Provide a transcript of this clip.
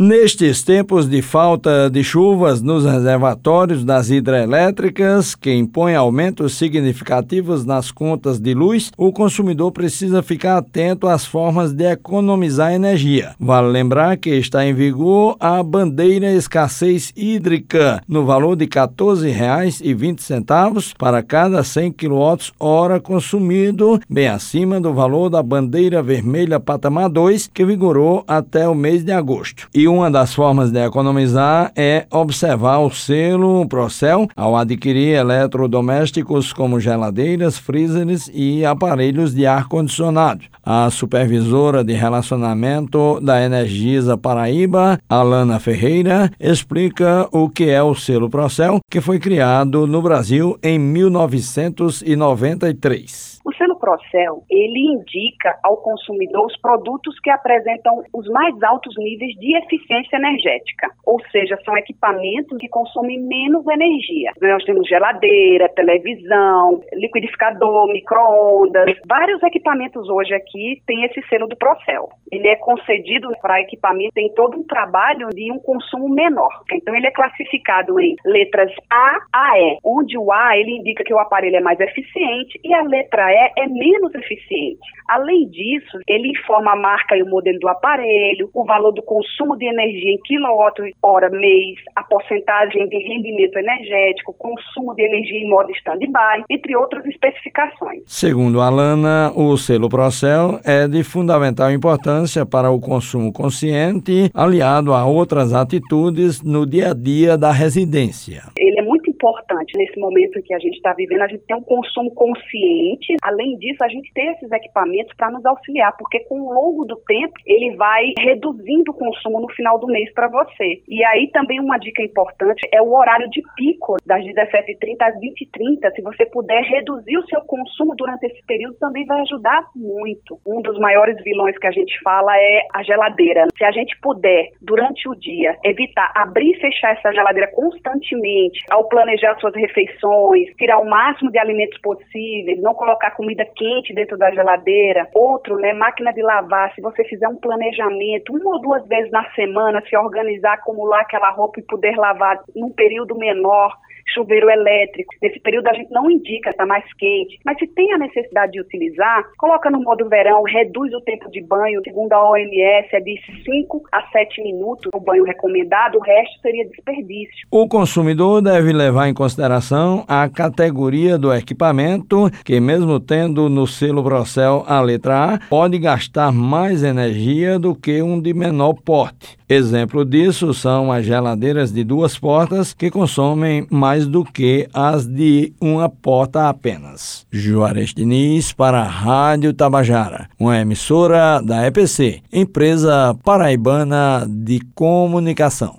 Nestes tempos de falta de chuvas nos reservatórios das hidrelétricas, que impõem aumentos significativos nas contas de luz, o consumidor precisa ficar atento às formas de economizar energia. Vale lembrar que está em vigor a bandeira escassez hídrica, no valor de R$ 14,20 para cada 100 kWh consumido, bem acima do valor da bandeira vermelha patamar 2, que vigorou até o mês de agosto. E uma das formas de economizar é observar o selo Procel ao adquirir eletrodomésticos como geladeiras, freezers e aparelhos de ar-condicionado. A supervisora de relacionamento da Energisa Paraíba, Alana Ferreira, explica o que é o selo Procel, que foi criado no Brasil em 1993. Procel, ele indica ao consumidor os produtos que apresentam os mais altos níveis de eficiência energética, ou seja, são equipamentos que consomem menos energia. Nós temos geladeira, televisão, liquidificador, micro-ondas, vários equipamentos hoje aqui têm esse selo do Procel. Ele é concedido para equipamento, tem todo um trabalho de um consumo menor. Então ele é classificado em letras A a E, onde o A ele indica que o aparelho é mais eficiente e a letra E é menos eficiente. Além disso, ele informa a marca e o modelo do aparelho, o valor do consumo de energia em quilowatt-hora mês, a porcentagem de rendimento energético, consumo de energia em modo stand-by, entre outras especificações. Segundo a Alana, o selo Procel é de fundamental importância para o consumo consciente, aliado a outras atitudes no dia a dia da residência. Ele é muito importante nesse momento que a gente está vivendo, a gente tem um consumo consciente. Além disso, a gente tem esses equipamentos para nos auxiliar, porque com o longo do tempo ele vai reduzindo o consumo no final do mês para você. E aí também uma dica importante é o horário de pico, das 17h30 às 20h30. Se você puder reduzir o seu consumo durante esse período, também vai ajudar muito. Um dos maiores vilões que a gente fala é a geladeira. Se a gente puder, durante o dia, evitar abrir e fechar essa geladeira constantemente, ao planejar suas refeições, tirar o máximo de alimentos possíveis, não colocar comida quente dentro da geladeira. Outro, né, máquina de lavar, se você fizer um planejamento, uma ou duas vezes na semana, se organizar, acumular aquela roupa e poder lavar num período menor, chuveiro elétrico. Nesse período a gente não indica, está mais quente. Mas se tem a necessidade de utilizar, coloca no modo verão, reduz o tempo de banho. Segundo a OMS, é de 5 a 7 minutos o banho recomendado, o resto seria desperdício. O consumidor deve levar em consideração a categoria do equipamento, que mesmo tendo no selo Procel a letra A, pode gastar mais energia do que um de menor porte. Exemplo disso são as geladeiras de duas portas que consomem mais do que as de uma porta apenas. Juarez Diniz para a Rádio Tabajara, uma emissora da EPC, empresa paraibana de comunicação.